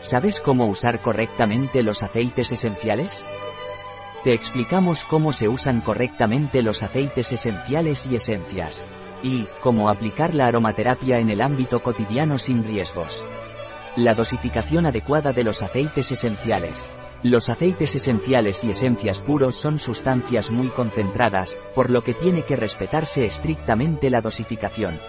¿Sabes cómo usar correctamente los aceites esenciales? Te explicamos cómo se usan correctamente los aceites esenciales y esencias. Y, cómo aplicar la aromaterapia en el ámbito cotidiano sin riesgos. La dosificación adecuada de los aceites esenciales. Los aceites esenciales y esencias puros son sustancias muy concentradas, por lo que tiene que respetarse estrictamente la dosificación.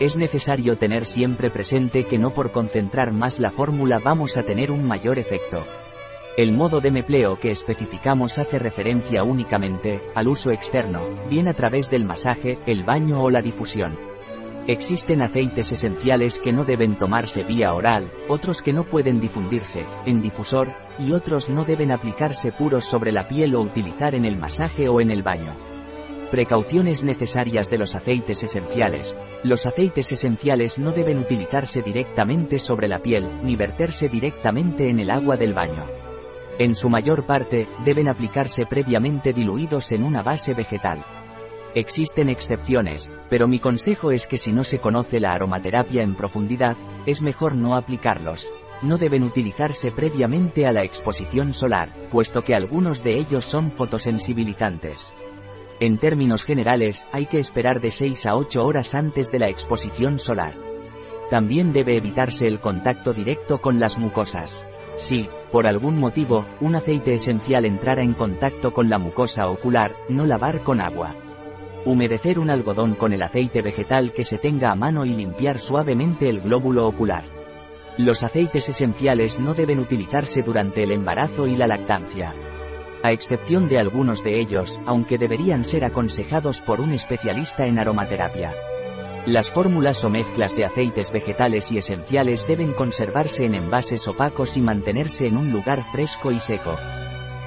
Es necesario tener siempre presente que no por concentrar más la fórmula vamos a tener un mayor efecto. El modo de empleo que especificamos hace referencia únicamente al uso externo, bien a través del masaje, el baño o la difusión. Existen aceites esenciales que no deben tomarse vía oral, otros que no pueden difundirse, en difusor, y otros no deben aplicarse puros sobre la piel o utilizar en el masaje o en el baño. Precauciones necesarias de los aceites esenciales. Los aceites esenciales no deben utilizarse directamente sobre la piel, ni verterse directamente en el agua del baño. En su mayor parte, deben aplicarse previamente diluidos en una base vegetal. Existen excepciones, pero mi consejo es que si no se conoce la aromaterapia en profundidad, es mejor no aplicarlos. No deben utilizarse previamente a la exposición solar, puesto que algunos de ellos son fotosensibilizantes. En términos generales, hay que esperar de 6 a 8 horas antes de la exposición solar. También debe evitarse el contacto directo con las mucosas. Si, por algún motivo, un aceite esencial entrara en contacto con la mucosa ocular, no lavar con agua. Humedecer un algodón con el aceite vegetal que se tenga a mano y limpiar suavemente el glóbulo ocular. Los aceites esenciales no deben utilizarse durante el embarazo y la lactancia. A excepción de algunos de ellos, aunque deberían ser aconsejados por un especialista en aromaterapia. Las fórmulas o mezclas de aceites vegetales y esenciales deben conservarse en envases opacos y mantenerse en un lugar fresco y seco.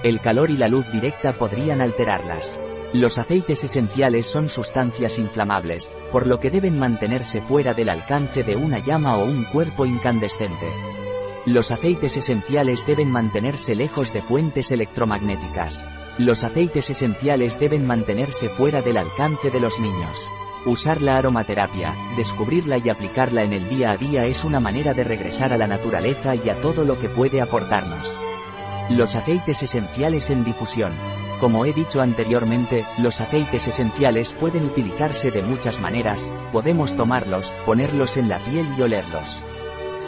El calor y la luz directa podrían alterarlas. Los aceites esenciales son sustancias inflamables, por lo que deben mantenerse fuera del alcance de una llama o un cuerpo incandescente. Los aceites esenciales deben mantenerse lejos de fuentes electromagnéticas. Los aceites esenciales deben mantenerse fuera del alcance de los niños. Usar la aromaterapia, descubrirla y aplicarla en el día a día es una manera de regresar a la naturaleza y a todo lo que puede aportarnos. Los aceites esenciales en difusión. Como he dicho anteriormente, los aceites esenciales pueden utilizarse de muchas maneras, podemos tomarlos, ponerlos en la piel y olerlos.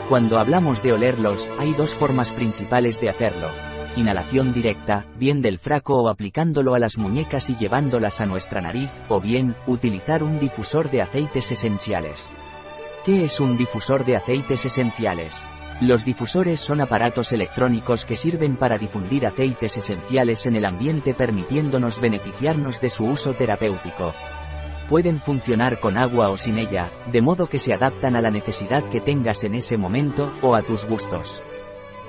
Cuando hablamos de olerlos, hay dos formas principales de hacerlo. Inhalación directa, bien del fraco o aplicándolo a las muñecas y llevándolas a nuestra nariz, o bien, utilizar un difusor de aceites esenciales. ¿Qué es un difusor de aceites esenciales? Los difusores son aparatos electrónicos que sirven para difundir aceites esenciales en el ambiente permitiéndonos beneficiarnos de su uso terapéutico. Pueden funcionar con agua o sin ella, de modo que se adaptan a la necesidad que tengas en ese momento, o a tus gustos.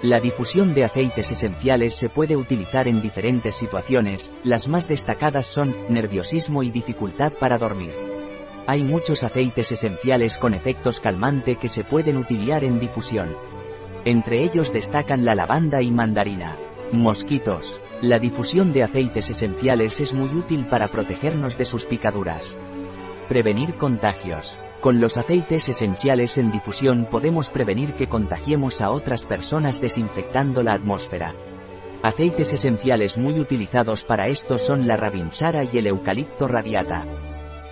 La difusión de aceites esenciales se puede utilizar en diferentes situaciones, las más destacadas son, nerviosismo y dificultad para dormir. Hay muchos aceites esenciales con efectos calmante que se pueden utilizar en difusión. Entre ellos destacan la lavanda y mandarina. Mosquitos. La difusión de aceites esenciales es muy útil para protegernos de sus picaduras. Prevenir contagios. Con los aceites esenciales en difusión podemos prevenir que contagiemos a otras personas desinfectando la atmósfera. Aceites esenciales muy utilizados para esto son la rabinsara y el eucalipto radiata.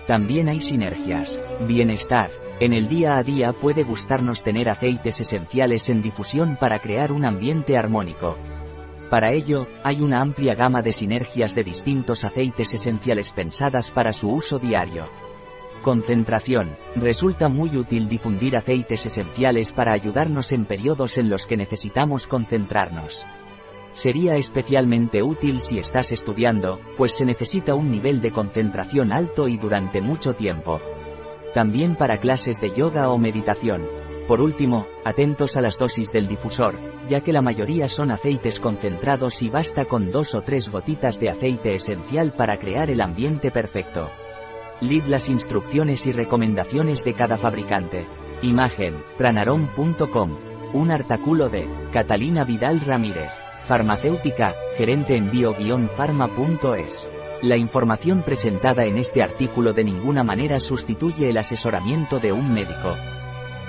También hay sinergias. Bienestar. En el día a día puede gustarnos tener aceites esenciales en difusión para crear un ambiente armónico. Para ello, hay una amplia gama de sinergias de distintos aceites esenciales pensadas para su uso diario. Concentración. Resulta muy útil difundir aceites esenciales para ayudarnos en periodos en los que necesitamos concentrarnos. Sería especialmente útil si estás estudiando, pues se necesita un nivel de concentración alto y durante mucho tiempo. También para clases de yoga o meditación. Por último, atentos a las dosis del difusor, ya que la mayoría son aceites concentrados y basta con dos o tres gotitas de aceite esencial para crear el ambiente perfecto. Lid las instrucciones y recomendaciones de cada fabricante. Imagen, pranarom.com. Un artículo de Catalina Vidal Ramírez, farmacéutica, gerente en bio-pharma.es. La información presentada en este artículo de ninguna manera sustituye el asesoramiento de un médico.